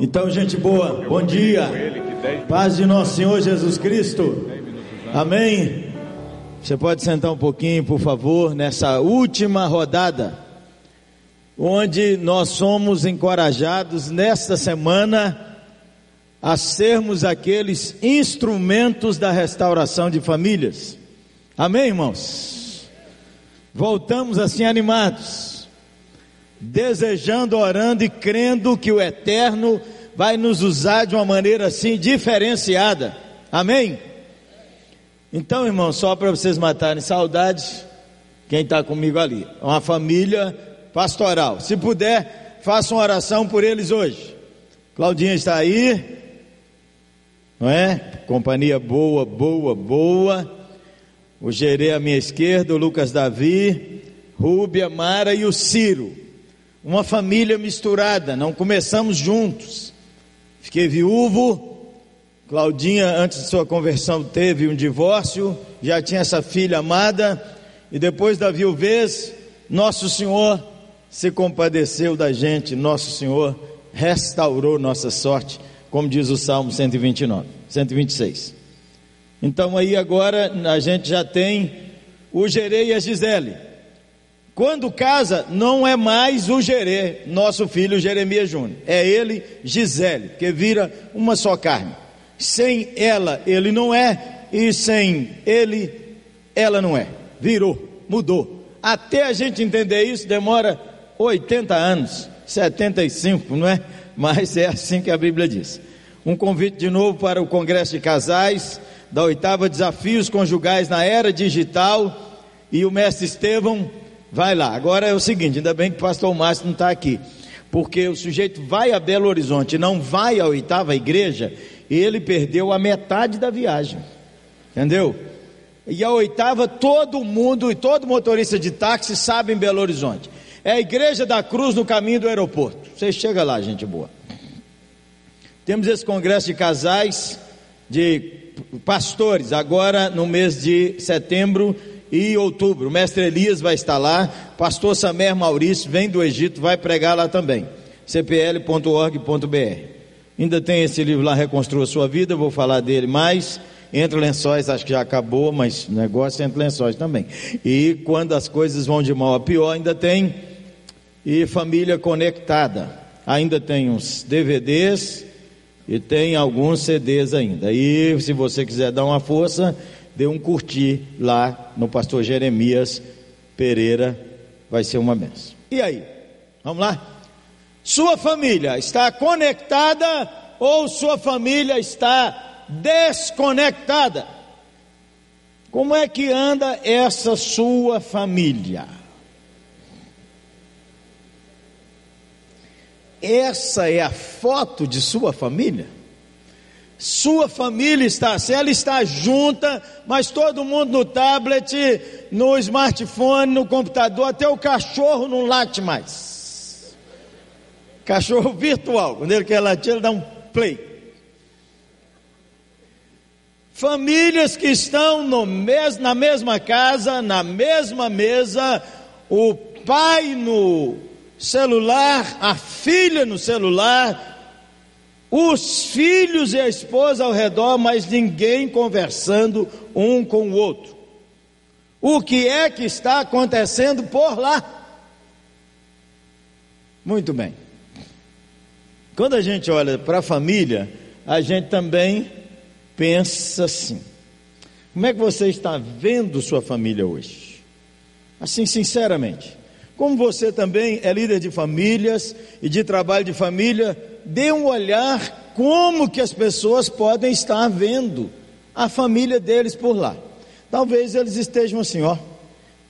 Então, gente boa, bom dia. Paz de nosso Senhor Jesus Cristo. Amém. Você pode sentar um pouquinho, por favor, nessa última rodada, onde nós somos encorajados nesta semana a sermos aqueles instrumentos da restauração de famílias. Amém, irmãos? Voltamos assim animados desejando, orando e crendo que o Eterno vai nos usar de uma maneira assim diferenciada. Amém? Então, irmão, só para vocês matarem saudade, quem está comigo ali, uma família pastoral. Se puder, faça uma oração por eles hoje. Claudinha está aí, não é? Companhia boa, boa, boa. O Gerê à minha esquerda, o Lucas Davi, Rúbia, Mara e o Ciro uma família misturada, não começamos juntos. Fiquei viúvo. Claudinha, antes de sua conversão, teve um divórcio, já tinha essa filha amada, e depois da viuvez, Nosso Senhor se compadeceu da gente, Nosso Senhor restaurou nossa sorte, como diz o Salmo 129, 126. Então aí agora a gente já tem o Gerei e a Gisele. Quando casa, não é mais o Gerê, nosso filho Jeremias Júnior, é ele, Gisele, que vira uma só carne. Sem ela, ele não é, e sem ele, ela não é. Virou, mudou. Até a gente entender isso, demora 80 anos, 75, não é? Mas é assim que a Bíblia diz. Um convite de novo para o Congresso de Casais, da oitava Desafios Conjugais na Era Digital, e o mestre Estevão Vai lá. Agora é o seguinte: ainda bem que o pastor Márcio não está aqui. Porque o sujeito vai a Belo Horizonte, não vai à oitava igreja, e ele perdeu a metade da viagem. Entendeu? E a oitava, todo mundo e todo motorista de táxi sabe em Belo Horizonte. É a igreja da cruz no caminho do aeroporto. Você chega lá, gente boa. Temos esse congresso de casais, de pastores, agora no mês de setembro e outubro. O mestre Elias vai estar lá, pastor Samer Maurício vem do Egito, vai pregar lá também. cpl.org.br. Ainda tem esse livro lá, Reconstrua Sua Vida, vou falar dele mais. Entre lençóis, acho que já acabou, mas negócio é entre lençóis também. E quando as coisas vão de mal a pior, ainda tem. E família conectada. Ainda tem uns DVDs e tem alguns CDs ainda. E se você quiser dar uma força, dê um curtir lá no pastor Jeremias Pereira, vai ser uma benção. E aí? Vamos lá? Sua família está conectada ou sua família está desconectada? Como é que anda essa sua família? Essa é a foto de sua família? Sua família está, se ela está junta, mas todo mundo no tablet, no smartphone, no computador, até o cachorro não late mais. Cachorro virtual, quando ele quer latir, ele dá um play. Famílias que estão no mes, na mesma casa, na mesma mesa, o pai no celular, a filha no celuar, os filhos e a esposa ao redor, mas ninguém conversando um com o outro. O que é que está acontecendo por lá? Muito bem. Quando a gente olha para a família, a gente também pensa assim: como é que você está vendo sua família hoje? Assim, sinceramente. Como você também é líder de famílias e de trabalho de família, dê um olhar como que as pessoas podem estar vendo a família deles por lá. Talvez eles estejam assim, ó,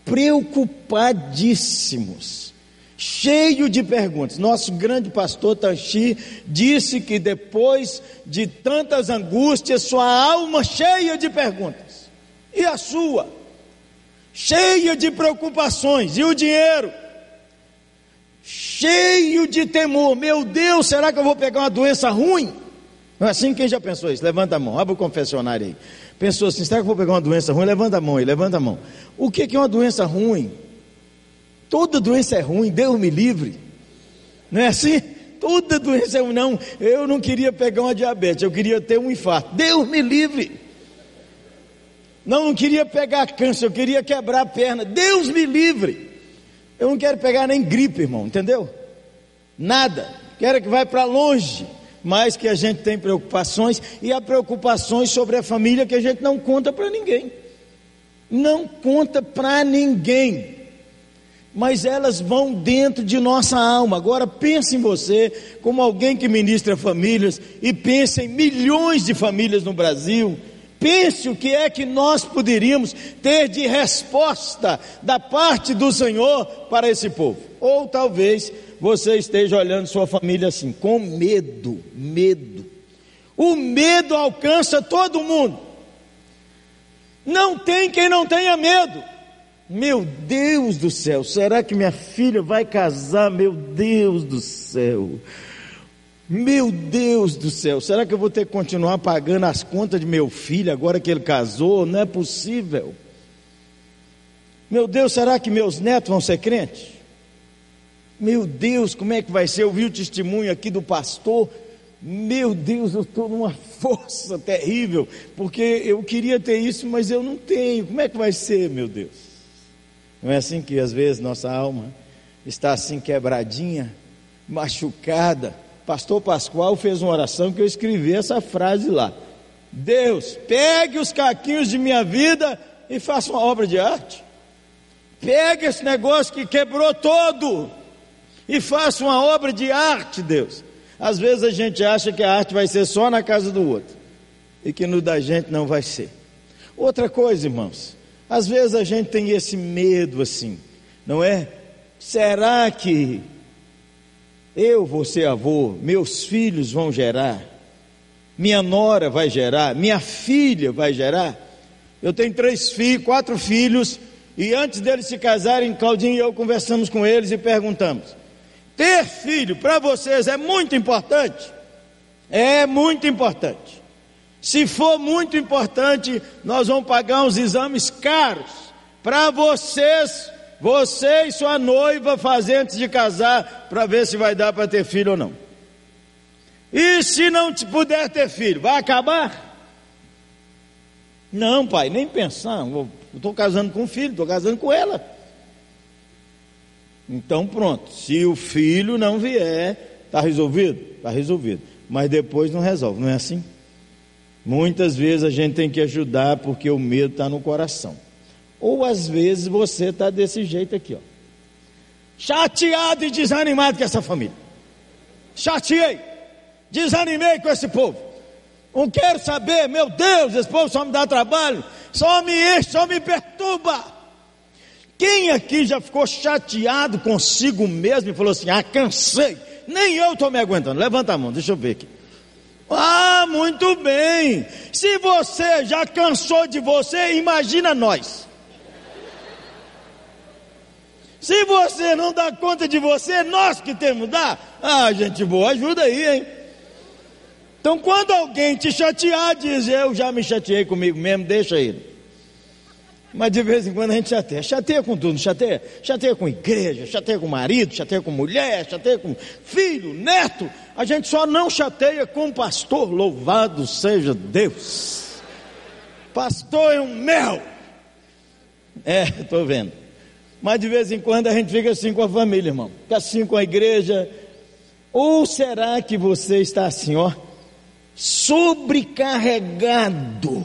preocupadíssimos, cheio de perguntas. Nosso grande pastor Tanchi disse que depois de tantas angústias, sua alma cheia de perguntas. E a sua? Cheia de preocupações, e o dinheiro, cheio de temor. Meu Deus, será que eu vou pegar uma doença ruim? Não é assim quem já pensou isso? Levanta a mão, abre o confessionário aí. Pensou assim: será que eu vou pegar uma doença ruim? Levanta a mão aí, levanta a mão. O que é uma doença ruim? Toda doença é ruim, Deus me livre. Não é assim? Toda doença é ruim. Não, eu não queria pegar uma diabetes, eu queria ter um infarto. Deus me livre. Não, não queria pegar câncer, eu queria quebrar a perna. Deus me livre. Eu não quero pegar nem gripe, irmão, entendeu? Nada. Quero que vá para longe. Mas que a gente tem preocupações e há preocupações sobre a família que a gente não conta para ninguém. Não conta para ninguém. Mas elas vão dentro de nossa alma. Agora pense em você como alguém que ministra famílias e pense em milhões de famílias no Brasil Pense o que é que nós poderíamos ter de resposta da parte do Senhor para esse povo. Ou talvez você esteja olhando sua família assim, com medo, medo. O medo alcança todo mundo. Não tem quem não tenha medo. Meu Deus do céu, será que minha filha vai casar? Meu Deus do céu. Meu Deus do céu, será que eu vou ter que continuar pagando as contas de meu filho agora que ele casou? Não é possível. Meu Deus, será que meus netos vão ser crentes? Meu Deus, como é que vai ser? Eu vi o testemunho aqui do pastor. Meu Deus, eu estou numa força terrível, porque eu queria ter isso, mas eu não tenho. Como é que vai ser, meu Deus? Não é assim que às vezes nossa alma está assim quebradinha, machucada pastor Pascoal fez uma oração que eu escrevi essa frase lá. Deus, pegue os caquinhos de minha vida e faça uma obra de arte. Pegue esse negócio que quebrou todo e faça uma obra de arte, Deus. Às vezes a gente acha que a arte vai ser só na casa do outro e que no da gente não vai ser. Outra coisa, irmãos, às vezes a gente tem esse medo assim, não é? Será que eu vou ser avô, meus filhos vão gerar, minha nora vai gerar, minha filha vai gerar. Eu tenho três filhos, quatro filhos, e antes deles se casarem, Claudinho e eu conversamos com eles e perguntamos: ter filho para vocês é muito importante? É muito importante. Se for muito importante, nós vamos pagar uns exames caros para vocês você e sua noiva fazer antes de casar para ver se vai dar para ter filho ou não. E se não te puder ter filho, vai acabar? Não, pai, nem pensar. Estou casando com o filho, estou casando com ela. Então pronto, se o filho não vier, está resolvido? Está resolvido. Mas depois não resolve, não é assim? Muitas vezes a gente tem que ajudar porque o medo está no coração. Ou às vezes você está desse jeito aqui, ó. Chateado e desanimado com essa família. Chateei, desanimei com esse povo. Não quero saber, meu Deus, esse povo só me dá trabalho, só me enche, só me perturba. Quem aqui já ficou chateado consigo mesmo e falou assim: ah, cansei, nem eu estou me aguentando? Levanta a mão, deixa eu ver aqui. Ah, muito bem. Se você já cansou de você, imagina nós. Se você não dá conta de você, nós que temos dar. Ah, gente boa, ajuda aí, hein? Então, quando alguém te chatear, diz: Eu já me chateei comigo mesmo, deixa ele. Mas de vez em quando a gente chateia. Chateia com tudo, chateia. Chateia com igreja, chateia com marido, chateia com mulher, chateia com filho, neto. A gente só não chateia com pastor. Louvado seja Deus. Pastor é um mel. É, estou vendo. Mas de vez em quando a gente fica assim com a família, irmão. Fica assim com a igreja. Ou será que você está assim, ó, sobrecarregado?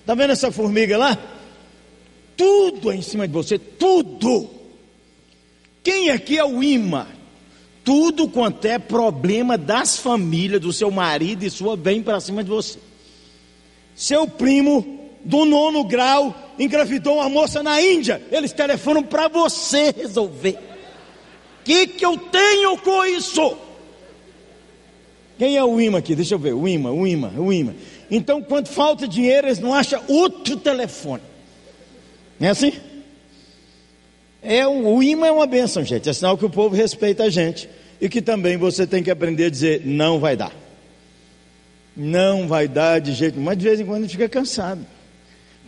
Está vendo essa formiga lá? Tudo é em cima de você, tudo. Quem aqui é o imã? Tudo quanto é problema das famílias, do seu marido e sua, vem para cima de você. Seu primo do nono grau engravidou uma moça na Índia. Eles telefonam para você resolver. O que, que eu tenho com isso? Quem é o imã aqui? Deixa eu ver. O imã, o imã, o imã. Então, quando falta dinheiro, eles não acham outro telefone. Não é assim? É, o imã é uma benção, gente. É sinal que o povo respeita a gente. E que também você tem que aprender a dizer: não vai dar. Não vai dar de jeito, mas de vez em quando a gente fica cansado.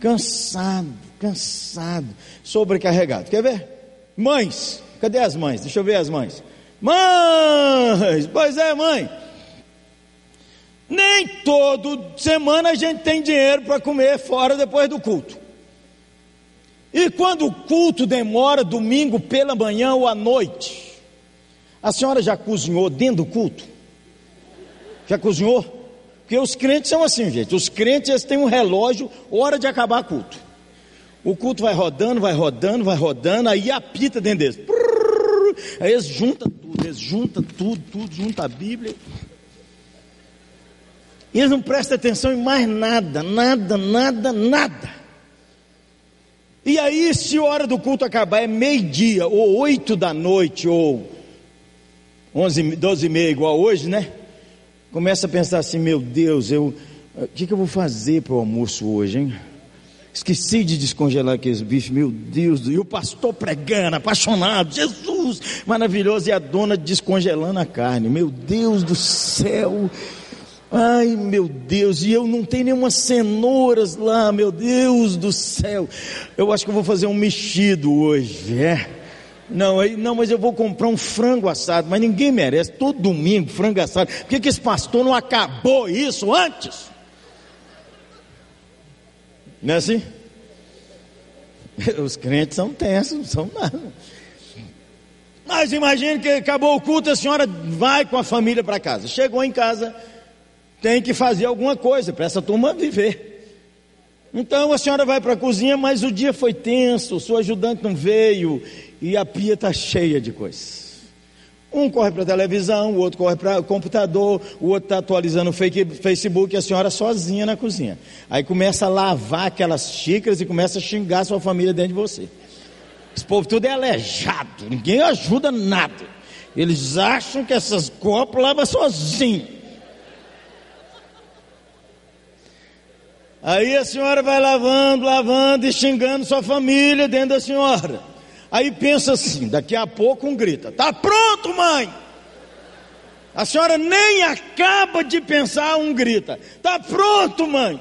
Cansado, cansado, sobrecarregado. Quer ver? Mães, cadê as mães? Deixa eu ver as mães. Mães, pois é, mãe. Nem todo semana a gente tem dinheiro para comer fora depois do culto. E quando o culto demora domingo pela manhã ou à noite, a senhora já cozinhou dentro do culto? Já cozinhou? Porque os crentes são assim, gente. Os crentes têm um relógio, hora de acabar culto. O culto vai rodando, vai rodando, vai rodando, aí apita dentro deles. Aí eles juntam tudo, eles juntam tudo, tudo, juntam a Bíblia. E eles não prestam atenção em mais nada, nada, nada, nada. E aí, se a hora do culto acabar é meio-dia, ou oito da noite, ou onze, doze e meia, igual hoje, né? Começa a pensar assim, meu Deus, eu, o que, que eu vou fazer para o almoço hoje, hein? Esqueci de descongelar aqueles bifes, meu Deus, e o pastor pregando, apaixonado, Jesus, maravilhoso, e a dona descongelando a carne, meu Deus do céu, ai meu Deus, e eu não tenho nenhuma cenouras lá, meu Deus do céu, eu acho que eu vou fazer um mexido hoje, é. Não, aí, não, mas eu vou comprar um frango assado, mas ninguém merece, todo domingo frango assado, por que, que esse pastor não acabou isso antes? Não é assim? Os crentes são tensos, não são nada. Mas imagine que acabou o culto, a senhora vai com a família para casa. Chegou em casa, tem que fazer alguma coisa para essa turma viver. Então a senhora vai para a cozinha, mas o dia foi tenso, o seu ajudante não veio e a pia está cheia de coisas. Um corre para a televisão, o outro corre para o computador, o outro está atualizando o Facebook e a senhora sozinha na cozinha. Aí começa a lavar aquelas xícaras e começa a xingar sua família dentro de você. Esse povo tudo é aleijado, ninguém ajuda nada. Eles acham que essas copas lavam sozinho. Aí a senhora vai lavando, lavando e xingando sua família dentro da senhora. Aí pensa assim, daqui a pouco um grita: "Tá pronto, mãe?" A senhora nem acaba de pensar, um grita: "Tá pronto, mãe?"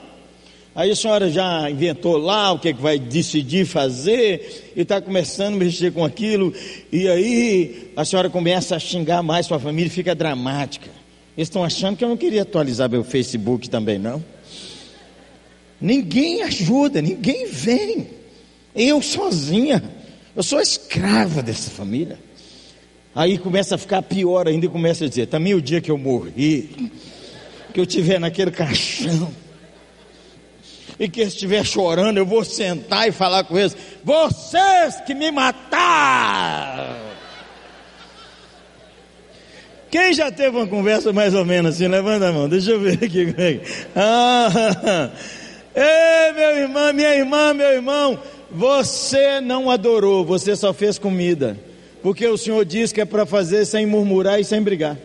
Aí a senhora já inventou lá o que, é que vai decidir fazer e está começando a mexer com aquilo, e aí a senhora começa a xingar mais sua família, fica dramática. Eles estão achando que eu não queria atualizar meu Facebook também, não. Ninguém ajuda, ninguém vem. Eu sozinha. Eu sou escrava dessa família. Aí começa a ficar pior ainda e começa a dizer: também o dia que eu morri, que eu estiver naquele caixão, e que estiver chorando, eu vou sentar e falar com eles: vocês que me mataram. Quem já teve uma conversa mais ou menos assim? Levanta a mão, deixa eu ver aqui. Ah, ei, meu irmão, minha irmã, meu irmão, você não adorou, você só fez comida. Porque o Senhor diz que é para fazer sem murmurar e sem brigar.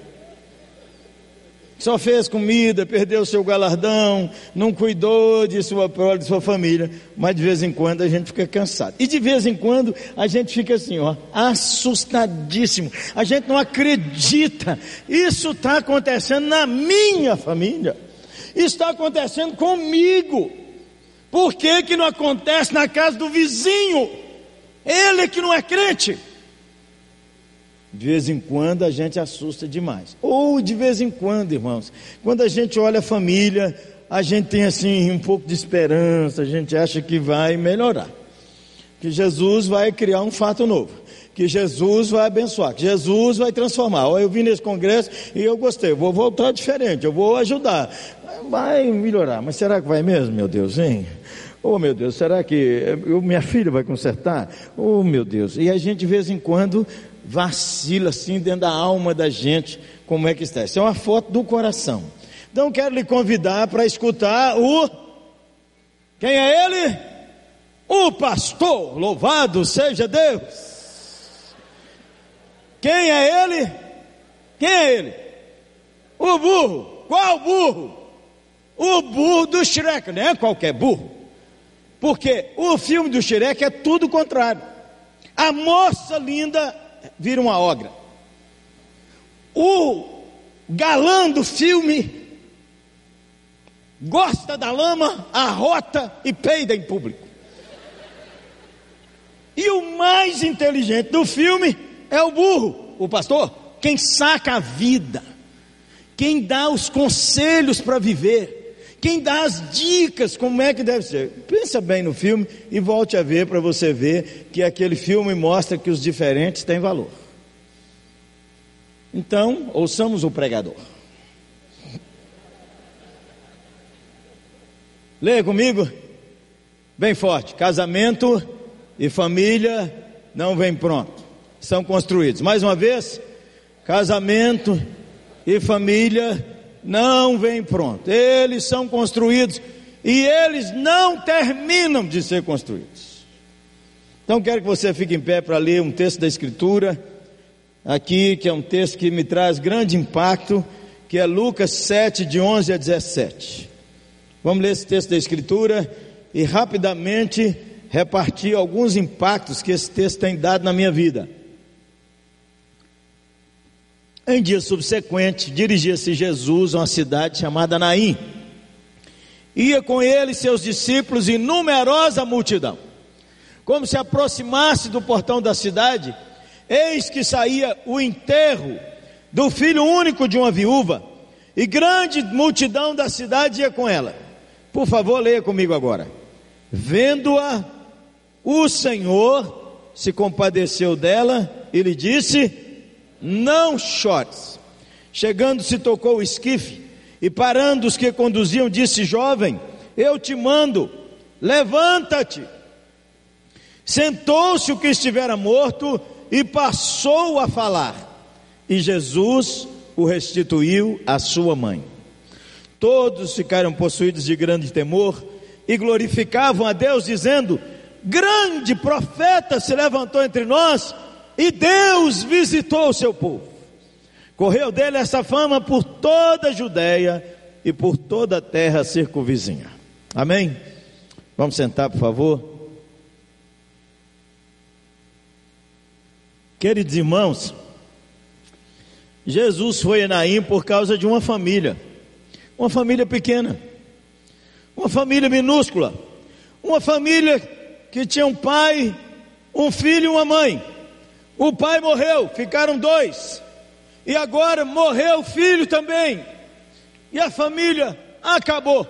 Só fez comida, perdeu seu galardão, não cuidou de sua prole, de sua família, mas de vez em quando a gente fica cansado. E de vez em quando a gente fica assim, ó, assustadíssimo. A gente não acredita. Isso está acontecendo na minha família. Isso está acontecendo comigo. Por que, que não acontece na casa do vizinho? Ele que não é crente. De vez em quando a gente assusta demais. Ou de vez em quando, irmãos, quando a gente olha a família, a gente tem assim um pouco de esperança, a gente acha que vai melhorar. Que Jesus vai criar um fato novo. Que Jesus vai abençoar, que Jesus vai transformar. Eu vim nesse congresso e eu gostei, eu vou voltar diferente, eu vou ajudar. Vai melhorar, mas será que vai mesmo, meu Deus, hein? Oh meu Deus, será que eu, minha filha vai consertar? Oh meu Deus, e a gente de vez em quando vacila assim dentro da alma da gente, como é que está. Isso é uma foto do coração. Então quero lhe convidar para escutar o. Quem é ele? O pastor, louvado seja Deus. Quem é ele? Quem é ele? O burro. Qual burro? O burro do Shrek, não é qualquer burro. Porque o filme do Shrek é tudo o contrário. A moça linda vira uma ogra. O galã do filme gosta da lama, arrota e peida em público. E o mais inteligente do filme é o burro, o pastor, quem saca a vida, quem dá os conselhos para viver, quem dá as dicas como é que deve ser. Pensa bem no filme e volte a ver para você ver que aquele filme mostra que os diferentes têm valor. Então, ouçamos o pregador. Leia comigo, bem forte: casamento e família não vem pronto, são construídos. Mais uma vez, casamento e família não vem pronto, eles são construídos e eles não terminam de ser construídos. Então quero que você fique em pé para ler um texto da Escritura, aqui, que é um texto que me traz grande impacto, que é Lucas 7, de 11 a 17. Vamos ler esse texto da Escritura e rapidamente repartir alguns impactos que esse texto tem dado na minha vida. Em dia subsequente, dirigia-se Jesus a uma cidade chamada Naim. Ia com ele seus discípulos e numerosa multidão. Como se aproximasse do portão da cidade, eis que saía o enterro do filho único de uma viúva, e grande multidão da cidade ia com ela. Por favor, leia comigo agora. Vendo-a, o Senhor se compadeceu dela e lhe disse: Não chores. Chegando-se, tocou o esquife e parando os que conduziam, disse: Jovem, eu te mando, levanta-te. Sentou-se o que estivera morto e passou a falar. E Jesus o restituiu à sua mãe. Todos ficaram possuídos de grande temor e glorificavam a Deus, dizendo: Grande profeta se levantou entre nós e Deus visitou o seu povo. Correu dele essa fama por toda a Judéia e por toda a terra circunvizinha. Amém? Vamos sentar, por favor. Queridos irmãos, Jesus foi a Naim por causa de uma família. Uma família pequena, uma família minúscula, uma família que tinha um pai, um filho e uma mãe. O pai morreu, ficaram dois, e agora morreu o filho também, e a família acabou.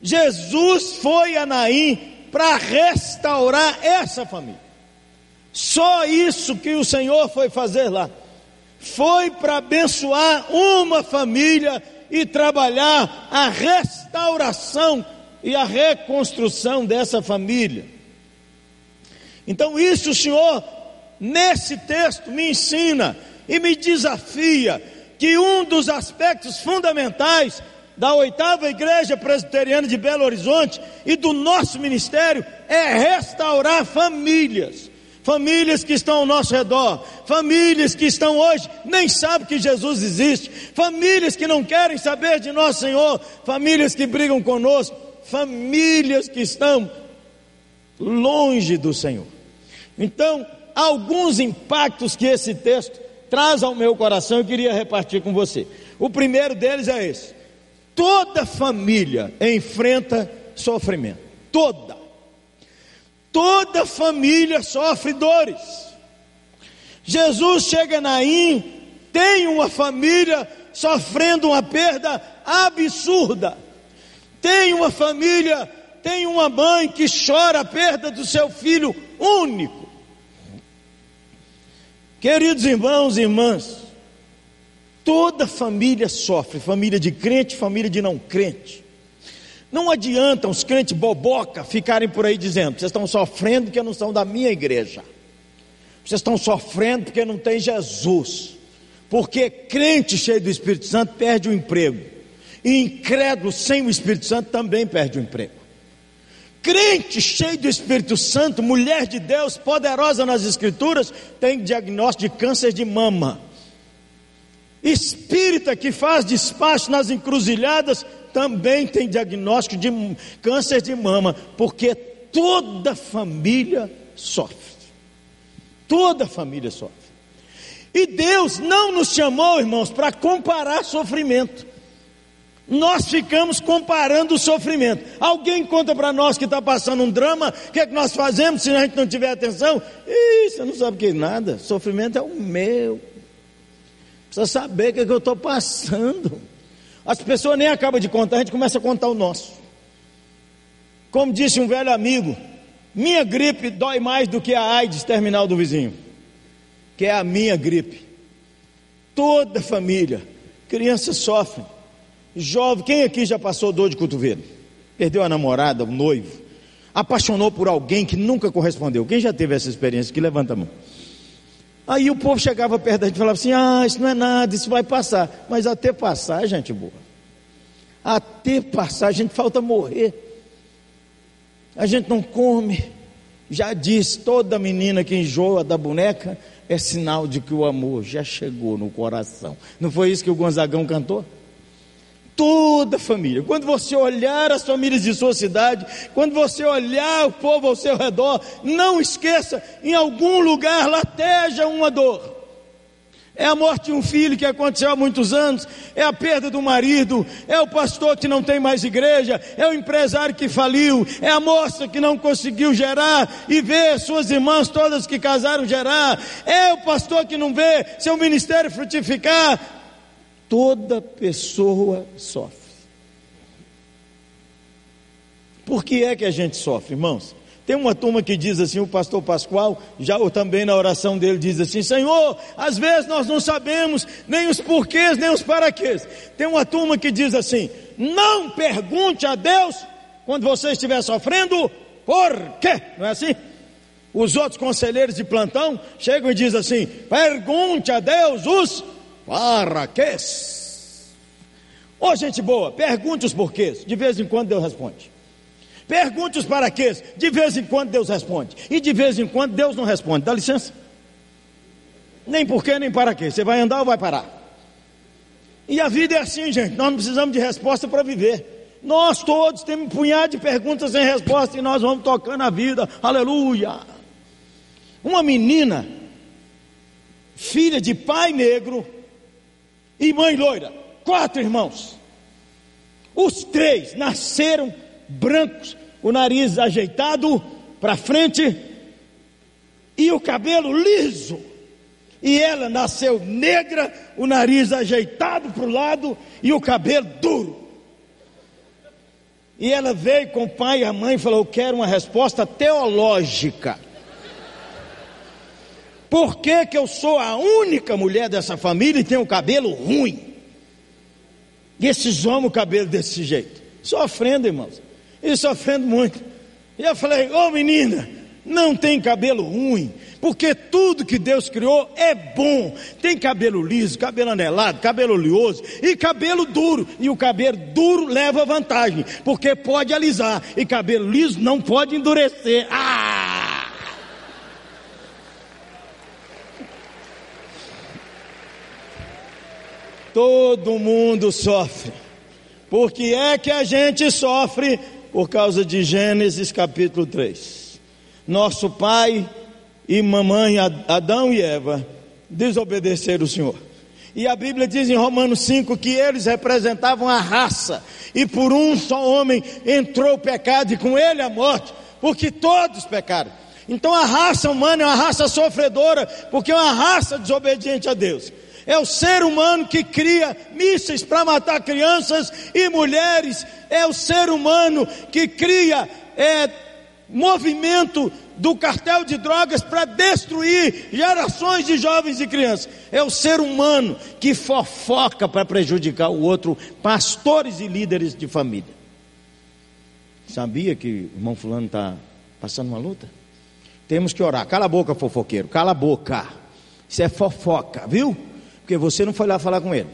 Jesus foi a Naim para restaurar essa família. Só isso que o Senhor foi fazer lá foi para abençoar uma família e trabalhar a restauração e a reconstrução dessa família. Então, isso o Senhor, nesse texto, me ensina e me desafia que um dos aspectos fundamentais da oitava igreja presbiteriana de Belo Horizonte e do nosso ministério é restaurar famílias famílias que estão ao nosso redor, famílias que estão hoje nem sabem que Jesus existe, famílias que não querem saber de nosso Senhor, famílias que brigam conosco, famílias que estão longe do Senhor. Então, alguns impactos que esse texto traz ao meu coração eu queria repartir com você. O primeiro deles é esse: toda família enfrenta sofrimento, toda. Toda família sofre dores. Jesus chega na Naim, tem uma família sofrendo uma perda absurda. Tem uma família, tem uma mãe que chora a perda do seu filho único. Queridos irmãos e irmãs, toda família sofre, família de crente, família de não crente. Não adianta os crentes boboca ficarem por aí dizendo: vocês estão sofrendo porque não são da minha igreja, vocês estão sofrendo porque não tem Jesus, porque crente cheio do Espírito Santo perde o emprego, e incrédulo sem o Espírito Santo também perde o emprego. Crente cheio do Espírito Santo, mulher de Deus, poderosa nas Escrituras, tem diagnóstico de câncer de mama. Espírita que faz despacho nas encruzilhadas, também tem diagnóstico de câncer de mama, porque toda família sofre. Toda família sofre. E Deus não nos chamou, irmãos, para comparar sofrimento. Nós ficamos comparando o sofrimento. Alguém conta para nós que está passando um drama, o que é que nós fazemos se a gente não tiver atenção? Ih, você não sabe que é nada. Sofrimento é o meu. Precisa saber o que, é que eu estou passando. As pessoas nem acabam de contar, a gente começa a contar o nosso. Como disse um velho amigo, minha gripe dói mais do que a AIDS terminal do vizinho, que é a minha gripe. Toda família, crianças sofrem. Jovem, quem aqui já passou dor de cotovelo? Perdeu a namorada, o noivo, apaixonou por alguém que nunca correspondeu. Quem já teve essa experiência? Que levanta a mão. Aí o povo chegava perto da gente e falava assim: Ah, isso não é nada, isso vai passar. Mas até passar, gente boa. Até passar, a gente falta morrer. A gente não come. Já diz: toda menina que enjoa da boneca é sinal de que o amor já chegou no coração. Não foi isso que o Gonzagão cantou? Toda a família. Quando você olhar as famílias de sua cidade, quando você olhar o povo ao seu redor, não esqueça, em algum lugar lateja uma dor. É a morte de um filho que aconteceu há muitos anos, é a perda do marido, é o pastor que não tem mais igreja, é o empresário que faliu, é a moça que não conseguiu gerar e vê suas irmãs todas que casaram gerar, é o pastor que não vê seu ministério frutificar, Toda pessoa sofre. Por que é que a gente sofre, irmãos? Tem uma turma que diz assim, o pastor Pascoal, já também na oração dele diz assim: Senhor, às vezes nós não sabemos nem os porquês, nem os paraquês. Tem uma turma que diz assim: Não pergunte a Deus quando você estiver sofrendo, por quê? Não é assim? Os outros conselheiros de plantão chegam e dizem assim: Pergunte a Deus os para quê? Ô oh, gente boa, pergunte os porquês, de vez em quando Deus responde. Pergunte os para quê, de vez em quando Deus responde. E de vez em quando Deus não responde. Dá licença? Nem porquê, nem para quê. Você vai andar ou vai parar? E a vida é assim, gente. Nós não precisamos de resposta para viver. Nós todos temos um punhado de perguntas sem resposta e nós vamos tocando a vida. Aleluia. Uma menina, filha de pai negro, e mãe loira, quatro irmãos. Os três nasceram brancos, o nariz ajeitado para frente e o cabelo liso. E ela nasceu negra, o nariz ajeitado para o lado e o cabelo duro. E ela veio com o pai e a mãe e falou: Eu quero uma resposta teológica. Por que, que eu sou a única mulher dessa família e tenho cabelo ruim? E esses homens, o cabelo desse jeito, sofrendo, irmãos, e sofrendo muito. E eu falei, ô oh, menina, não tem cabelo ruim, porque tudo que Deus criou é bom. Tem cabelo liso, cabelo anelado, cabelo oleoso e cabelo duro. E o cabelo duro leva vantagem, porque pode alisar, e cabelo liso não pode endurecer. Ah! Todo mundo sofre. Por que é que a gente sofre? Por causa de Gênesis capítulo 3. Nosso pai e mamãe Adão e Eva desobedeceram o Senhor. E a Bíblia diz em Romanos 5 que eles representavam a raça, e por um só homem entrou o pecado, e com ele a morte, porque todos pecaram. Então a raça humana é uma raça sofredora, porque é uma raça desobediente a Deus. É o ser humano que cria mísseis para matar crianças e mulheres. É o ser humano que cria é, movimento do cartel de drogas para destruir gerações de jovens e crianças. É o ser humano que fofoca para prejudicar o outro, pastores e líderes de família. Sabia que o irmão Fulano está passando uma luta? Temos que orar. Cala a boca, fofoqueiro. Cala a boca. Isso é fofoca, viu? Porque você não foi lá falar com ele.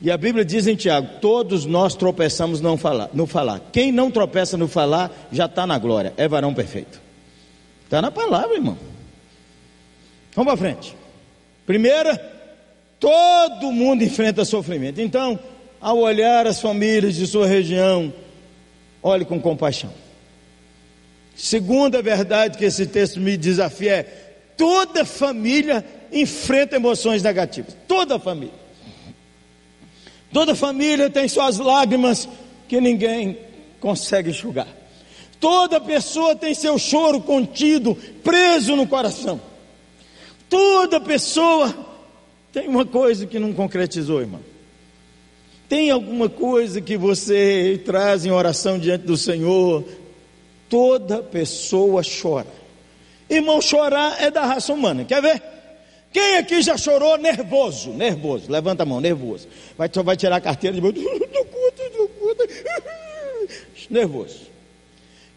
E a Bíblia diz em Tiago: todos nós tropeçamos não falar, no falar. Quem não tropeça no falar já está na glória, é varão perfeito. Está na palavra, irmão. Vamos para frente. Primeira, todo mundo enfrenta sofrimento. Então, ao olhar as famílias de sua região, olhe com compaixão. Segunda verdade que esse texto me desafia é: toda família enfrenta emoções negativas. Toda família. Toda família tem suas lágrimas que ninguém consegue enxugar. Toda pessoa tem seu choro contido, preso no coração. Toda pessoa tem uma coisa que não concretizou, irmão. Tem alguma coisa que você traz em oração diante do Senhor? Toda pessoa chora. Irmão, chorar é da raça humana. Quer ver? Quem aqui já chorou nervoso? Nervoso. Levanta a mão, nervoso. Vai, vai tirar a carteira de do Nervoso.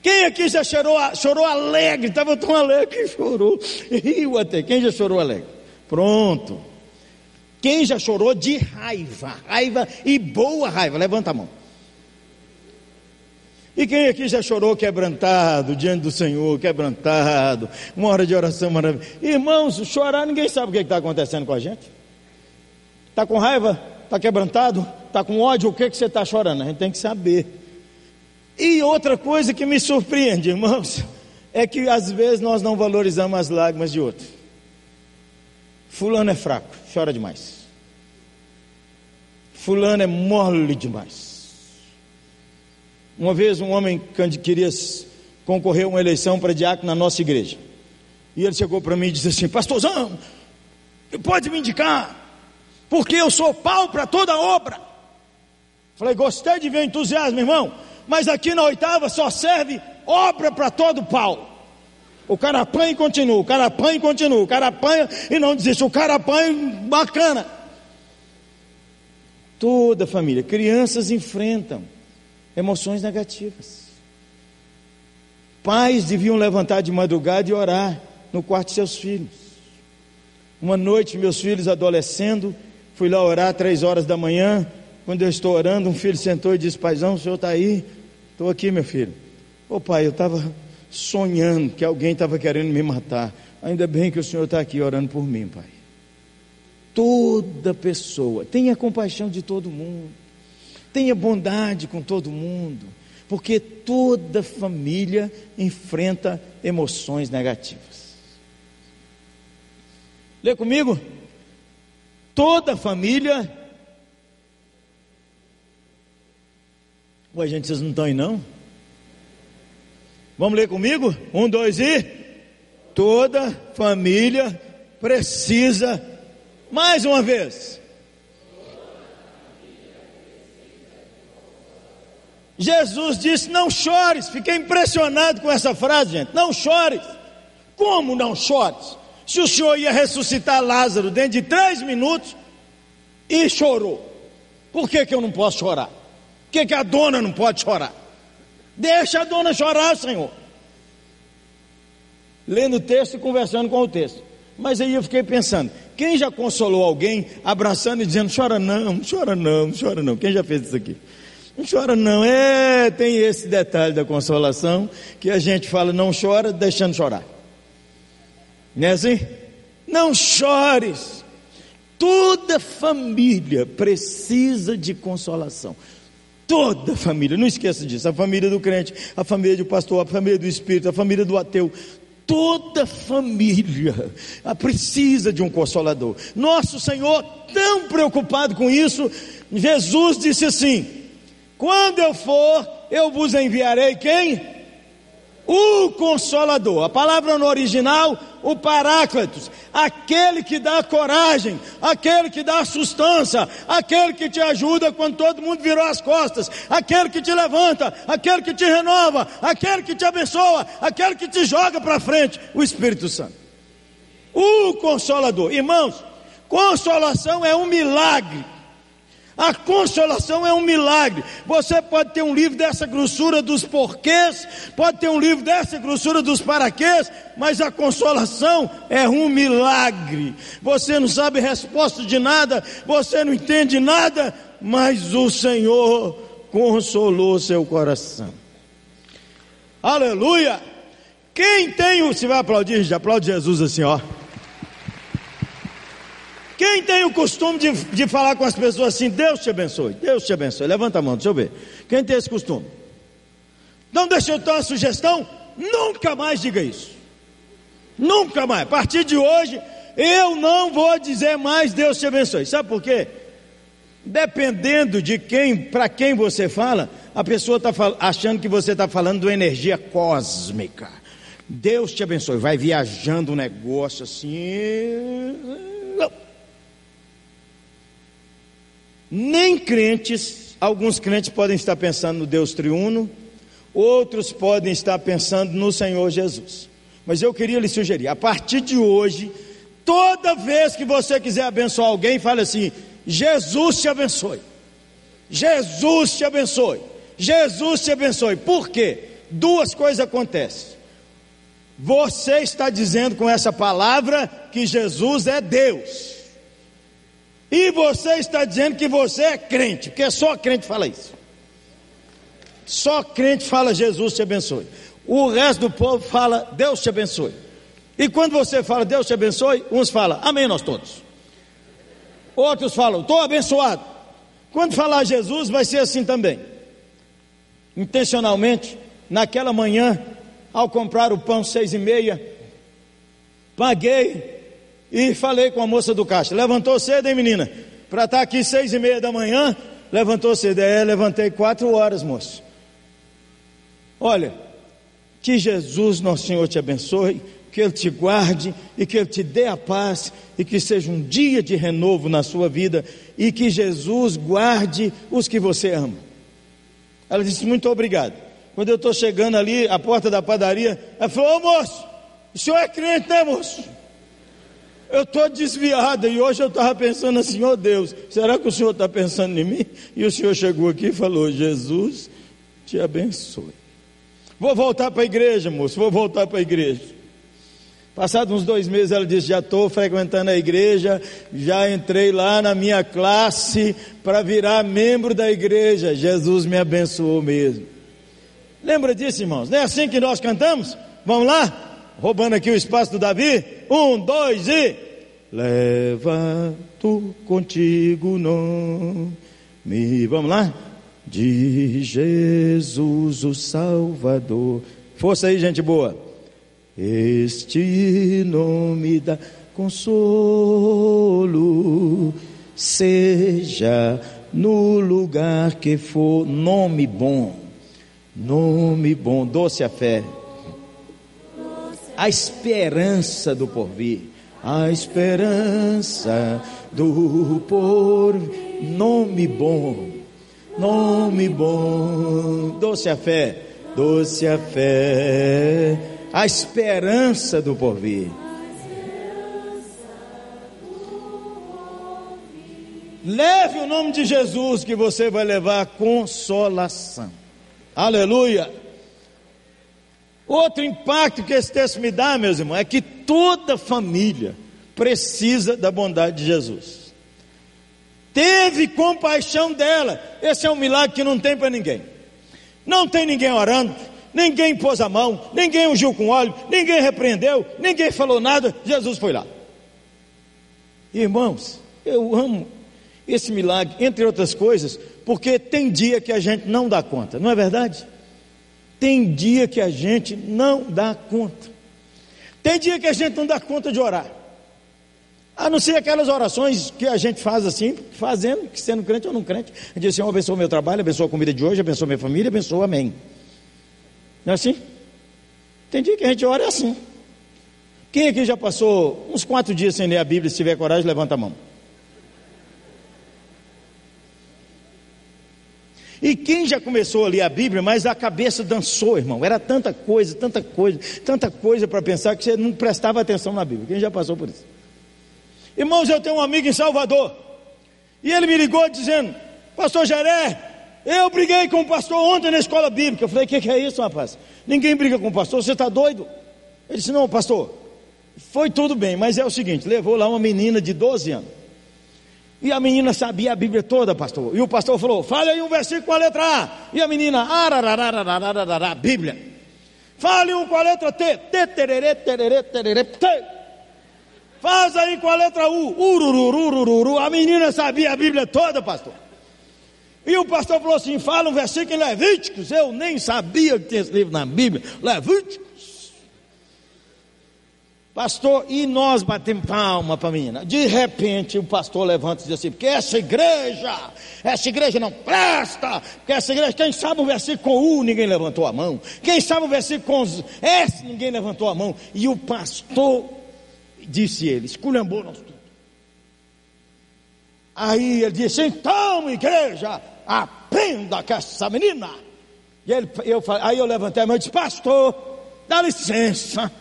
Quem aqui já chorou, chorou alegre? Estava tão alegre que chorou. Riu até. Quem já chorou alegre? Pronto. Quem já chorou de raiva? Raiva e boa raiva. Levanta a mão. E quem aqui já chorou quebrantado diante do Senhor, quebrantado, uma hora de oração maravilhosa. Irmãos, chorar, ninguém sabe o que está acontecendo com a gente. Está com raiva? Está quebrantado? Está com ódio? O que, que você está chorando? A gente tem que saber. E outra coisa que me surpreende, irmãos, é que às vezes nós não valorizamos as lágrimas de outro. Fulano é fraco, chora demais. Fulano é mole demais. Uma vez um homem queria concorrer a uma eleição para diácono na nossa igreja. E ele chegou para mim e disse assim: Pastorzão, pode me indicar, porque eu sou pau para toda obra. Falei, gostei de ver o entusiasmo, irmão mas aqui na oitava só serve obra para todo pau. O cara apanha e continua, o cara apanha e continua, o cara apanha e não desiste, o cara apanha bacana. Toda família, crianças enfrentam emoções negativas. Pais deviam levantar de madrugada e orar no quarto de seus filhos. Uma noite, meus filhos adolescendo, fui lá orar três horas da manhã. Quando eu estou orando, um filho sentou e disse: Paizão, o senhor está aí? Estou aqui, meu filho. Ô pai, eu estava sonhando que alguém estava querendo me matar. Ainda bem que o Senhor está aqui orando por mim, pai. Toda pessoa, tenha compaixão de todo mundo, tenha bondade com todo mundo, porque toda família enfrenta emoções negativas. Lê comigo? Toda família Ué, gente, vocês não estão aí não? Vamos ler comigo? Um, dois e. Toda família precisa, mais uma vez. Jesus disse: Não chores. Fiquei impressionado com essa frase, gente. Não chores. Como não chores? Se o Senhor ia ressuscitar Lázaro dentro de três minutos e chorou, por que, que eu não posso chorar? Por que, que a dona não pode chorar? Deixa a dona chorar, Senhor. Lendo o texto e conversando com o texto. Mas aí eu fiquei pensando: quem já consolou alguém abraçando e dizendo, chora não, chora não, chora não? Quem já fez isso aqui? Não chora não, é, tem esse detalhe da consolação que a gente fala, não chora, deixando chorar. Não é assim? Não chores. Toda família precisa de consolação. Toda família, não esqueça disso, a família do crente, a família do pastor, a família do espírito, a família do ateu, toda família precisa de um consolador. Nosso Senhor, tão preocupado com isso, Jesus disse assim: Quando eu for, eu vos enviarei quem? o Consolador. A palavra no original, o Paráclitos, aquele que dá coragem, aquele que dá sustância, aquele que te ajuda quando todo mundo virou as costas, aquele que te levanta, aquele que te renova, aquele que te abençoa, aquele que te joga para frente, o Espírito Santo. O Consolador. Irmãos, consolação é um milagre. A consolação é um milagre. Você pode ter um livro dessa grossura dos porquês, pode ter um livro dessa grossura dos paraquês, mas a consolação é um milagre. Você não sabe resposta de nada, você não entende nada, mas o Senhor consolou seu coração. Aleluia! Quem tem o. Se vai aplaudir, aplaude Jesus assim, ó. Quem tem o costume de, de falar com as pessoas assim, Deus te abençoe, Deus te abençoe, levanta a mão, deixa eu ver. Quem tem esse costume? Não deixa eu dar uma sugestão, nunca mais diga isso. Nunca mais. A partir de hoje, eu não vou dizer mais Deus te abençoe. Sabe por quê? Dependendo de quem, para quem você fala, a pessoa está achando que você está falando de uma energia cósmica. Deus te abençoe. Vai viajando um negócio assim. Nem crentes, alguns crentes podem estar pensando no Deus triuno, outros podem estar pensando no Senhor Jesus. Mas eu queria lhe sugerir, a partir de hoje, toda vez que você quiser abençoar alguém, fale assim: Jesus te abençoe. Jesus te abençoe. Jesus te abençoe. Por quê? Duas coisas acontecem. Você está dizendo com essa palavra que Jesus é Deus. E você está dizendo que você é crente, porque só crente fala isso. Só crente fala Jesus te abençoe. O resto do povo fala Deus te abençoe. E quando você fala Deus te abençoe, uns falam Amém nós todos. Outros falam estou abençoado. Quando falar Jesus vai ser assim também. Intencionalmente, naquela manhã, ao comprar o pão seis e meia, paguei e falei com a moça do caixa. Levantou cedo, hein, menina? Para estar tá aqui seis e meia da manhã, levantou cedo. É, levantei quatro horas, moço. Olha, que Jesus, nosso Senhor, te abençoe, que Ele te guarde e que Ele te dê a paz e que seja um dia de renovo na sua vida e que Jesus guarde os que você ama. Ela disse: Muito obrigado. Quando eu estou chegando ali, à porta da padaria, ela falou: Ô moço, o senhor é crente, né, moço? Eu estou desviada e hoje eu estava pensando assim, ó oh Deus, será que o Senhor está pensando em mim? E o Senhor chegou aqui e falou: Jesus te abençoe. Vou voltar para a igreja, moço, vou voltar para a igreja. Passados uns dois meses, ela disse: Já estou frequentando a igreja, já entrei lá na minha classe para virar membro da igreja. Jesus me abençoou mesmo. Lembra disso, irmãos? Não é assim que nós cantamos? Vamos lá? Roubando aqui o espaço do Davi. Um, dois e. Leva tu contigo nome. Vamos lá? De Jesus o Salvador. Força aí, gente boa. Este nome dá consolo, seja no lugar que for, nome bom, nome bom, doce a fé a esperança do porvir, a esperança do porvir, nome bom, nome bom, doce a fé, doce a fé, a esperança do porvir. Leve o nome de Jesus que você vai levar consolação. Aleluia. Outro impacto que esse texto me dá, meus irmãos, é que toda família precisa da bondade de Jesus. Teve compaixão dela. Esse é um milagre que não tem para ninguém. Não tem ninguém orando, ninguém pôs a mão, ninguém ungiu com óleo, ninguém repreendeu, ninguém falou nada. Jesus foi lá. Irmãos, eu amo esse milagre, entre outras coisas, porque tem dia que a gente não dá conta, não é verdade? Tem dia que a gente não dá conta. Tem dia que a gente não dá conta de orar. A não ser aquelas orações que a gente faz assim, fazendo, sendo crente ou não crente. A gente diz assim, abençoa o meu trabalho, abençoa a comida de hoje, abençoa minha família, abençoa, amém. Não é assim? Tem dia que a gente ora é assim. Quem aqui já passou uns quatro dias sem ler a Bíblia, se tiver coragem, levanta a mão. E quem já começou a ler a Bíblia, mas a cabeça dançou, irmão. Era tanta coisa, tanta coisa, tanta coisa para pensar que você não prestava atenção na Bíblia. Quem já passou por isso? Irmãos, eu tenho um amigo em Salvador. E ele me ligou dizendo: Pastor Jeré, eu briguei com o pastor ontem na escola bíblica. Eu falei: O que, que é isso, rapaz? Ninguém briga com o pastor, você está doido? Ele disse: Não, pastor, foi tudo bem, mas é o seguinte: levou lá uma menina de 12 anos. E a menina sabia a Bíblia toda, pastor. E o pastor falou: fale aí um versículo com a letra A. E a menina, arararararararará, Bíblia. Fale um com a letra T. T, tererê, tererê, tererê, T. Faz aí com a letra U. Ururururururu. A menina sabia a Bíblia toda, pastor. E o pastor falou assim: fala um versículo em Levíticos. Eu nem sabia que tinha esse livro na Bíblia. Levíticos. Pastor, e nós batemos palma para a menina. De repente o pastor levanta e diz assim: porque essa igreja, essa igreja não presta, porque essa igreja, quem sabe o versículo U, ninguém levantou a mão. Quem sabe o versículo S, ninguém levantou a mão. E o pastor disse ele, esculhambou nós tudo. Aí ele disse: então, igreja, aprenda com essa menina. E ele, eu, aí eu levantei a mão e disse: Pastor, dá licença.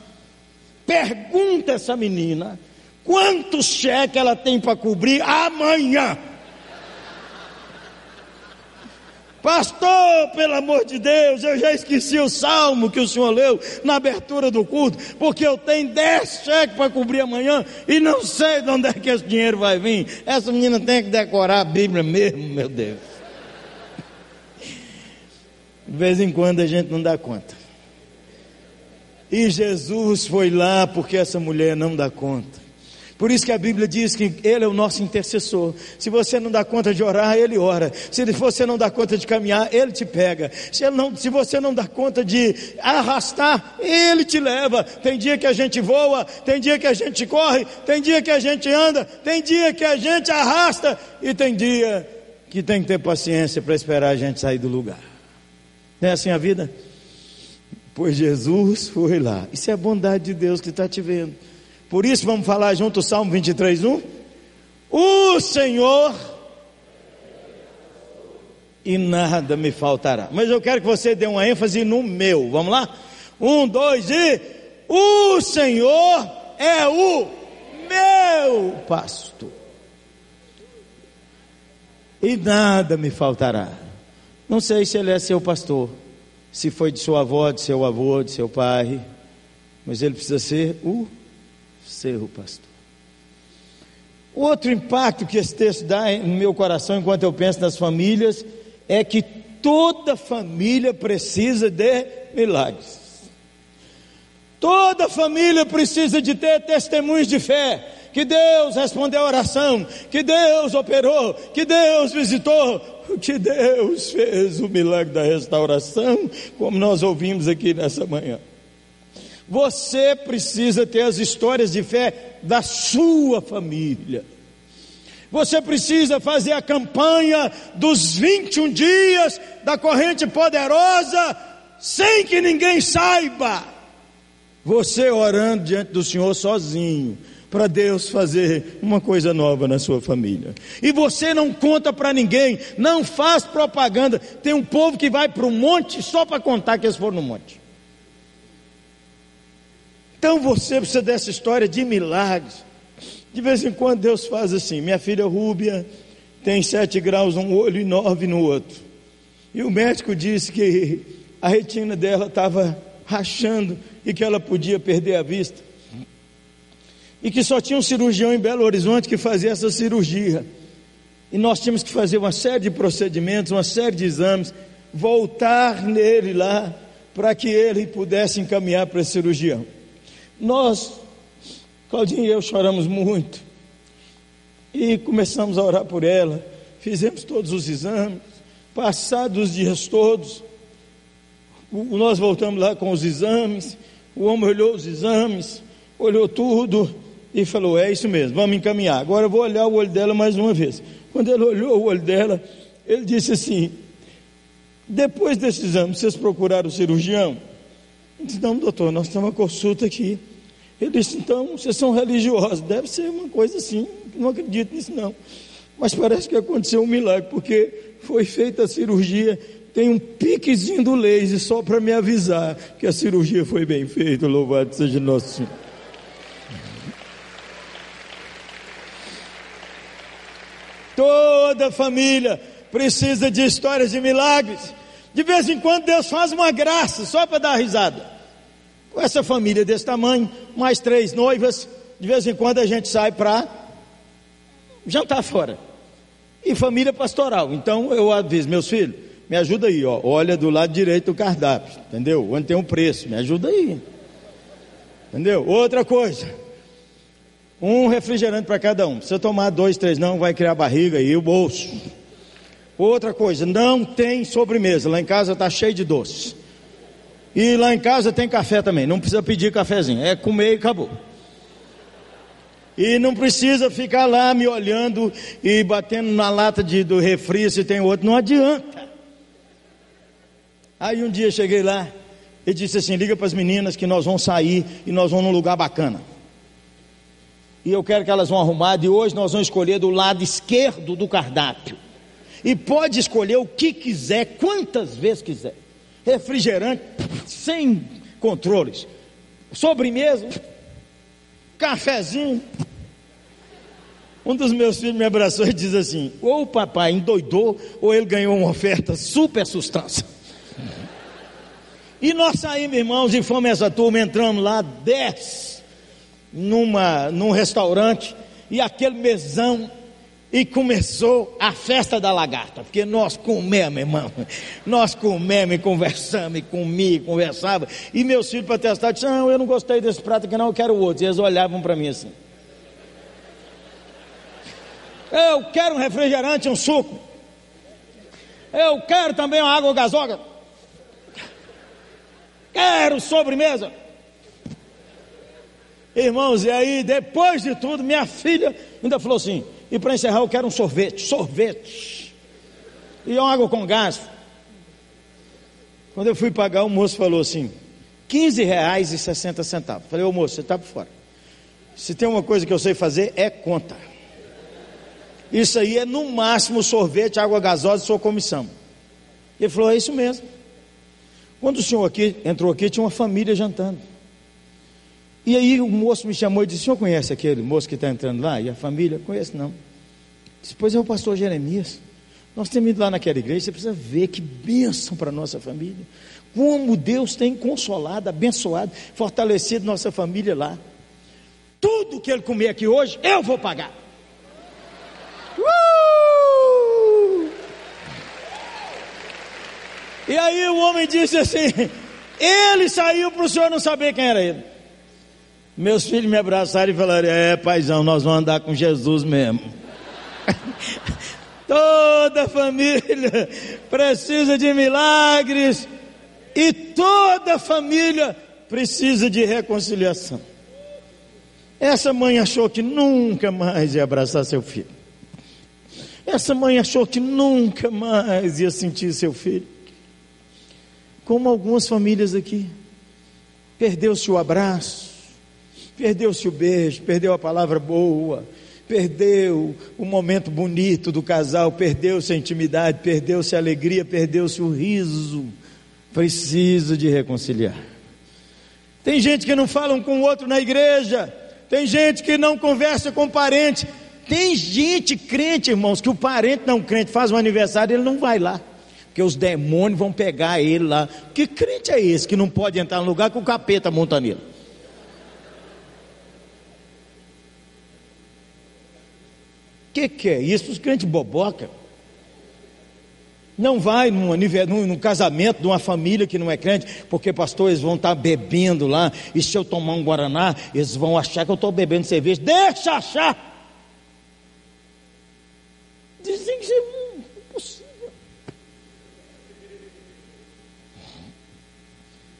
Pergunta essa menina quantos cheques ela tem para cobrir amanhã. Pastor, pelo amor de Deus, eu já esqueci o salmo que o senhor leu na abertura do culto, porque eu tenho dez cheques para cobrir amanhã e não sei de onde é que esse dinheiro vai vir. Essa menina tem que decorar a Bíblia mesmo, meu Deus. De vez em quando a gente não dá conta. E Jesus foi lá porque essa mulher não dá conta. Por isso que a Bíblia diz que Ele é o nosso intercessor. Se você não dá conta de orar, Ele ora. Se você não dá conta de caminhar, Ele te pega. Se, não, se você não dá conta de arrastar, Ele te leva. Tem dia que a gente voa, tem dia que a gente corre, tem dia que a gente anda, tem dia que a gente arrasta, e tem dia que tem que ter paciência para esperar a gente sair do lugar. Não é assim a vida? Pois Jesus foi lá. Isso é a bondade de Deus que está te vendo. Por isso vamos falar junto o Salmo 23, 1. O Senhor e nada me faltará. Mas eu quero que você dê uma ênfase no meu. Vamos lá? Um, dois e. O Senhor é o meu pastor. E nada me faltará. Não sei se ele é seu pastor, se foi de sua avó, de seu avô, de seu pai, mas ele precisa ser o seu pastor. Outro impacto que esse texto dá no meu coração enquanto eu penso nas famílias é que toda família precisa de milagres. Toda família precisa de ter testemunhos de fé, que Deus respondeu a oração, que Deus operou, que Deus visitou, que Deus fez o milagre da restauração, como nós ouvimos aqui nessa manhã. Você precisa ter as histórias de fé da sua família. Você precisa fazer a campanha dos 21 dias da corrente poderosa, sem que ninguém saiba. Você orando diante do Senhor sozinho, para Deus fazer uma coisa nova na sua família. E você não conta para ninguém, não faz propaganda. Tem um povo que vai para o monte só para contar que eles foram no monte. Então você precisa dessa história de milagres. De vez em quando Deus faz assim. Minha filha Rúbia tem sete graus num olho e nove no outro. E o médico disse que a retina dela estava rachando e que ela podia perder a vista e que só tinha um cirurgião em Belo Horizonte que fazia essa cirurgia. E nós tínhamos que fazer uma série de procedimentos, uma série de exames, voltar nele lá, para que ele pudesse encaminhar para esse cirurgião. Nós, Claudinho e eu choramos muito, e começamos a orar por ela, fizemos todos os exames, passados os dias todos, nós voltamos lá com os exames, o homem olhou os exames, olhou tudo, e falou: É isso mesmo, vamos encaminhar. Agora eu vou olhar o olho dela mais uma vez. Quando ele olhou o olho dela, ele disse assim: Depois desse exame, vocês procuraram o cirurgião? Eu disse: Não, doutor, nós temos uma consulta aqui. Ele disse: Então, vocês são religiosos, deve ser uma coisa assim, não acredito nisso não. Mas parece que aconteceu um milagre, porque foi feita a cirurgia, tem um piquezinho do laser só para me avisar que a cirurgia foi bem feita, louvado seja nosso Senhor. Toda família precisa de histórias de milagres. De vez em quando Deus faz uma graça só para dar risada. Com essa família desse tamanho, mais três noivas, de vez em quando a gente sai para jantar fora. E família pastoral. Então eu aviso, meus filhos, me ajuda aí, ó. Olha do lado direito do cardápio, entendeu? Onde tem um preço, me ajuda aí. Entendeu? Outra coisa. Um refrigerante para cada um. Se eu tomar dois, três, não, vai criar barriga e o bolso. Outra coisa, não tem sobremesa. Lá em casa está cheio de doces. E lá em casa tem café também. Não precisa pedir cafezinho. É comer e acabou. E não precisa ficar lá me olhando e batendo na lata de, do refri se tem outro, não adianta. Aí um dia cheguei lá e disse assim: liga para as meninas que nós vamos sair e nós vamos num lugar bacana. E eu quero que elas vão arrumar, e hoje nós vamos escolher do lado esquerdo do cardápio. E pode escolher o que quiser, quantas vezes quiser. Refrigerante, sem controles. Sobremesa, cafezinho. Um dos meus filhos me abraçou e diz assim: ou o papai endoidou, ou ele ganhou uma oferta super sustância. E nós saímos, irmãos, e fomos essa turma, entramos lá, dez, numa, num restaurante, e aquele mesão e começou a festa da lagarta, porque nós comemos, irmão. Nós comemos e conversamos, e comia, e conversava. E meus filhos para testar disseram: Não, eu não gostei desse prato aqui, não, eu quero outro. E eles olhavam para mim assim. Eu quero um refrigerante, um suco. Eu quero também uma água gasosa. Quero sobremesa. Irmãos, e aí, depois de tudo, minha filha ainda falou assim: e para encerrar, eu quero um sorvete, sorvete. E água com gás. Quando eu fui pagar, o moço falou assim: 15 reais e 60 centavos. Falei, ô moço, você está por fora. Se tem uma coisa que eu sei fazer, é conta. Isso aí é no máximo sorvete, água gasosa e sua comissão. Ele falou, é isso mesmo. Quando o senhor aqui entrou aqui, tinha uma família jantando. E aí o moço me chamou e disse: O senhor conhece aquele moço que está entrando lá? E a família? Conheço não. Depois é o pastor Jeremias. Nós temos ido lá naquela igreja, você precisa ver que bênção para a nossa família. Como Deus tem consolado, abençoado, fortalecido nossa família lá. Tudo que ele comer aqui hoje, eu vou pagar. Uh! E aí o homem disse assim: Ele saiu para o senhor não saber quem era ele. Meus filhos me abraçaram e falaram: É, paizão, nós vamos andar com Jesus mesmo. toda família precisa de milagres e toda família precisa de reconciliação. Essa mãe achou que nunca mais ia abraçar seu filho. Essa mãe achou que nunca mais ia sentir seu filho. Como algumas famílias aqui, perdeu-se o abraço, Perdeu-se o beijo, perdeu a palavra boa, perdeu o momento bonito do casal, perdeu-se a intimidade, perdeu-se a alegria, perdeu-se o riso. Precisa de reconciliar. Tem gente que não fala um com o outro na igreja, tem gente que não conversa com parente, tem gente crente, irmãos, que o parente não crente faz um aniversário, ele não vai lá porque os demônios vão pegar ele lá. Que crente é esse que não pode entrar no lugar que o capeta monta nele? Que, que é isso? Os crentes boboca. Não vai num, num, num, casamento de uma família que não é crente, porque pastor, eles vão estar bebendo lá, e se eu tomar um Guaraná, eles vão achar que eu estou bebendo cerveja. Deixa achar! Dizem que é impossível.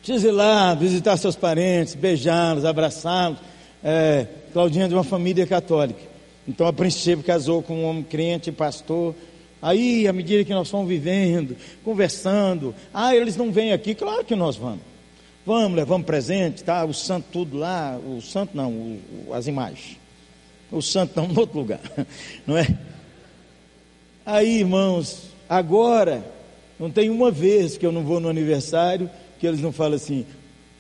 Precisa ir lá, visitar seus parentes, beijá-los, abraçá-los. É, Claudinha é de uma família católica. Então, a princípio, casou com um homem crente, pastor. Aí, à medida que nós fomos vivendo, conversando, ah, eles não vêm aqui, claro que nós vamos. Vamos, levamos presente, tá? O santo tudo lá, o santo não, o, as imagens. O santo não, em outro lugar, não é? Aí, irmãos, agora, não tem uma vez que eu não vou no aniversário que eles não falam assim,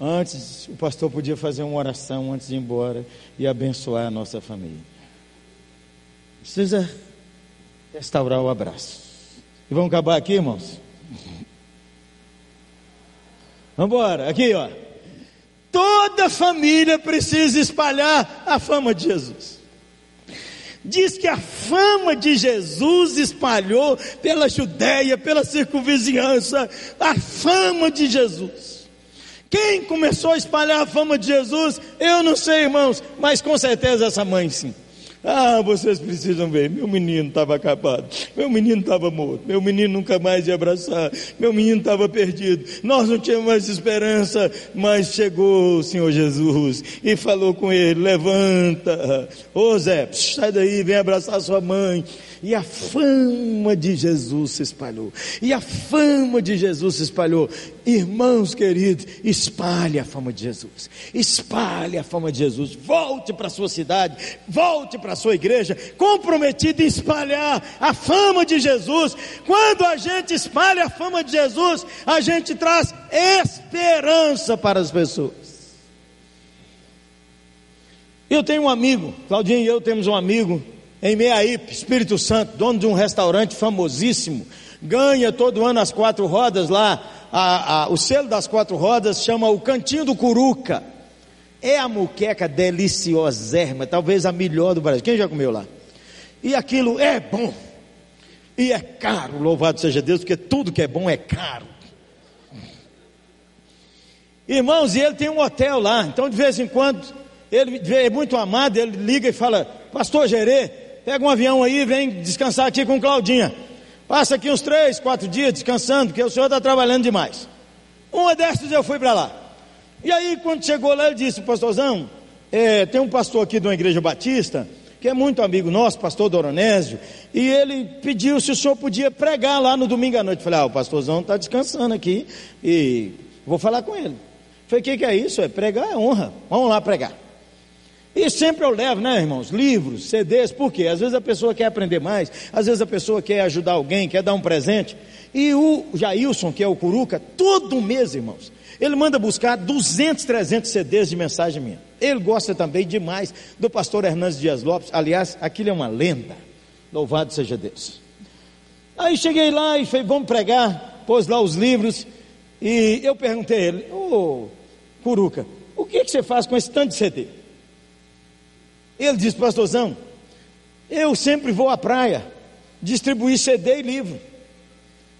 antes o pastor podia fazer uma oração antes de ir embora e abençoar a nossa família. Precisa restaurar o abraço. E vamos acabar aqui, irmãos? Vamos embora, aqui ó. Toda família precisa espalhar a fama de Jesus. Diz que a fama de Jesus espalhou pela Judéia, pela circunvizinhança, a fama de Jesus. Quem começou a espalhar a fama de Jesus? Eu não sei, irmãos, mas com certeza essa mãe sim. Ah, vocês precisam ver, meu menino estava acabado, meu menino estava morto, meu menino nunca mais ia abraçar, meu menino estava perdido, nós não tínhamos mais esperança, mas chegou o Senhor Jesus e falou com ele: levanta, ô Zé, sai daí, vem abraçar sua mãe. E a fama de Jesus se espalhou. E a fama de Jesus se espalhou. Irmãos queridos, espalhe a fama de Jesus. Espalhe a fama de Jesus. Volte para a sua cidade, volte para a sua igreja, comprometido em espalhar a fama de Jesus. Quando a gente espalha a fama de Jesus, a gente traz esperança para as pessoas. Eu tenho um amigo, Claudinho e eu temos um amigo em Meaípe, Espírito Santo, dono de um restaurante famosíssimo, ganha todo ano as quatro rodas lá, a, a, o selo das quatro rodas chama o Cantinho do Curuca. É a muqueca deliciosérrima, talvez a melhor do Brasil. Quem já comeu lá? E aquilo é bom. E é caro, louvado seja Deus, porque tudo que é bom é caro. Irmãos, e ele tem um hotel lá, então de vez em quando, ele é muito amado, ele liga e fala: Pastor Gerê, pega um avião aí e vem descansar aqui com Claudinha. Passa aqui uns três, quatro dias descansando, porque o senhor está trabalhando demais. Uma dessas eu fui para lá. E aí, quando chegou lá, ele disse: Pastorzão, é, tem um pastor aqui de uma igreja batista, que é muito amigo nosso, pastor Doronésio, e ele pediu se o senhor podia pregar lá no domingo à noite. Eu falei: Ah, o pastorzão está descansando aqui e vou falar com ele. Eu falei: O que, que é isso? É pregar é honra. Vamos lá pregar. E sempre eu levo, né, irmãos? Livros, CDs, por quê? Às vezes a pessoa quer aprender mais, às vezes a pessoa quer ajudar alguém, quer dar um presente. E o Jailson, que é o Curuca, todo mês, irmãos, ele manda buscar 200, 300 CDs de mensagem minha. Ele gosta também demais do pastor Hernandes Dias Lopes. Aliás, aquilo é uma lenda. Louvado seja Deus. Aí cheguei lá e falei, vamos pregar, pôs lá os livros. E eu perguntei a ele, ô oh, Curuca, o que, que você faz com esse tanto de CD? Ele disse, pastorzão, eu sempre vou à praia distribuir CD e livro.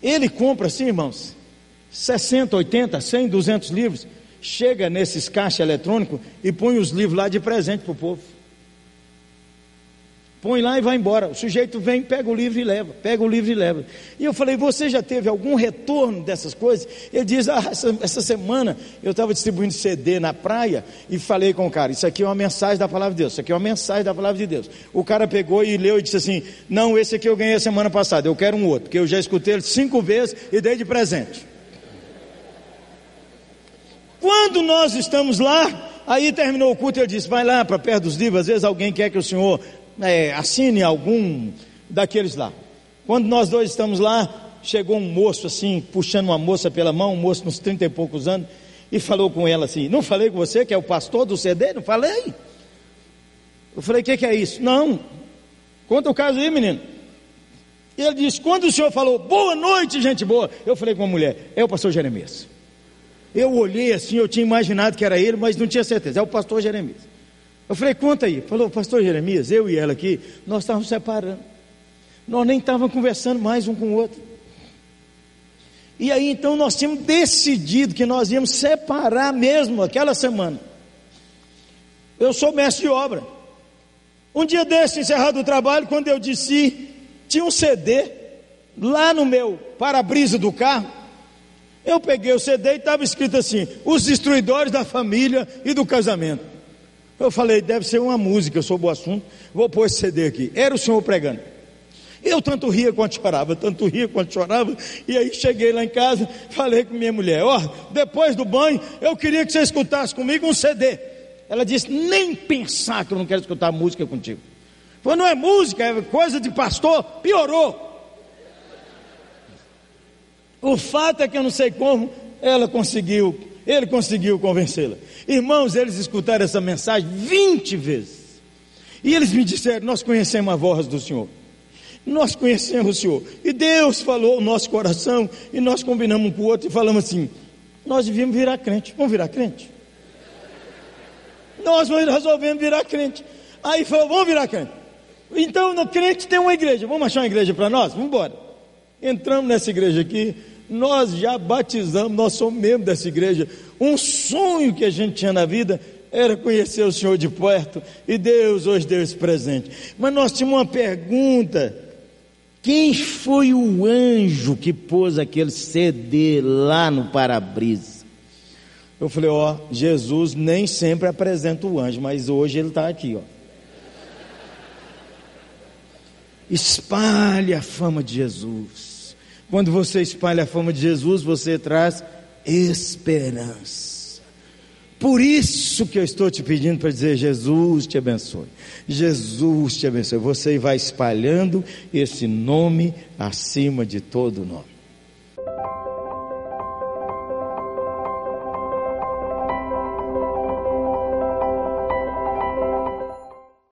Ele compra assim, irmãos, 60, 80, 100, 200 livros, chega nesses caixas eletrônicos e põe os livros lá de presente para o povo põe lá e vai embora. O sujeito vem, pega o livro e leva, pega o livro e leva. E eu falei, você já teve algum retorno dessas coisas? Ele diz, ah, essa, essa semana eu estava distribuindo CD na praia e falei com o cara, isso aqui é uma mensagem da palavra de Deus, isso aqui é uma mensagem da palavra de Deus. O cara pegou e leu e disse assim, não, esse aqui eu ganhei semana passada, eu quero um outro, porque eu já escutei ele cinco vezes e dei de presente. Quando nós estamos lá, aí terminou o culto, eu disse, vai lá para perto dos livros, às vezes alguém quer que o senhor é, assine algum daqueles lá. Quando nós dois estamos lá, chegou um moço assim, puxando uma moça pela mão, um moço uns trinta e poucos anos, e falou com ela assim: Não falei com você que é o pastor do CD? Não falei? Eu falei: O que, que é isso? Não, conta o caso aí, menino. E ele disse: Quando o senhor falou, boa noite, gente boa, eu falei com a mulher: É o pastor Jeremias. Eu olhei assim, eu tinha imaginado que era ele, mas não tinha certeza, é o pastor Jeremias. Eu falei, conta aí. Falou, pastor Jeremias, eu e ela aqui, nós estávamos separando. Nós nem estávamos conversando mais um com o outro. E aí então nós tínhamos decidido que nós íamos separar mesmo aquela semana. Eu sou mestre de obra. Um dia desse, encerrado o trabalho, quando eu disse, tinha um CD lá no meu para-brisa do carro. Eu peguei o CD e estava escrito assim: Os destruidores da família e do casamento. Eu falei, deve ser uma música sobre o assunto, vou pôr esse CD aqui. Era o senhor pregando. Eu tanto ria quanto chorava, tanto ria quanto chorava, e aí cheguei lá em casa, falei com minha mulher, ó, oh, depois do banho, eu queria que você escutasse comigo um CD. Ela disse, nem pensar que eu não quero escutar música contigo. Falei, não é música, é coisa de pastor, piorou. O fato é que eu não sei como ela conseguiu ele conseguiu convencê-la. Irmãos, eles escutaram essa mensagem 20 vezes. E eles me disseram: Nós conhecemos a voz do Senhor. Nós conhecemos o Senhor. E Deus falou o nosso coração. E nós combinamos um com o outro e falamos assim: Nós devíamos virar crente. Vamos virar crente? Nós resolvemos virar crente. Aí falou: Vamos virar crente. Então, no crente tem uma igreja. Vamos achar uma igreja para nós? Vamos embora. Entramos nessa igreja aqui nós já batizamos, nós somos membros dessa igreja. Um sonho que a gente tinha na vida era conhecer o Senhor de perto e Deus hoje deu esse presente. Mas nós tínhamos uma pergunta: quem foi o anjo que pôs aquele CD lá no para-brisa? Eu falei: Ó, Jesus nem sempre apresenta o anjo, mas hoje ele está aqui, ó. Espalhe a fama de Jesus. Quando você espalha a fama de Jesus, você traz esperança. Por isso que eu estou te pedindo para dizer: Jesus te abençoe. Jesus te abençoe. Você vai espalhando esse nome acima de todo nome.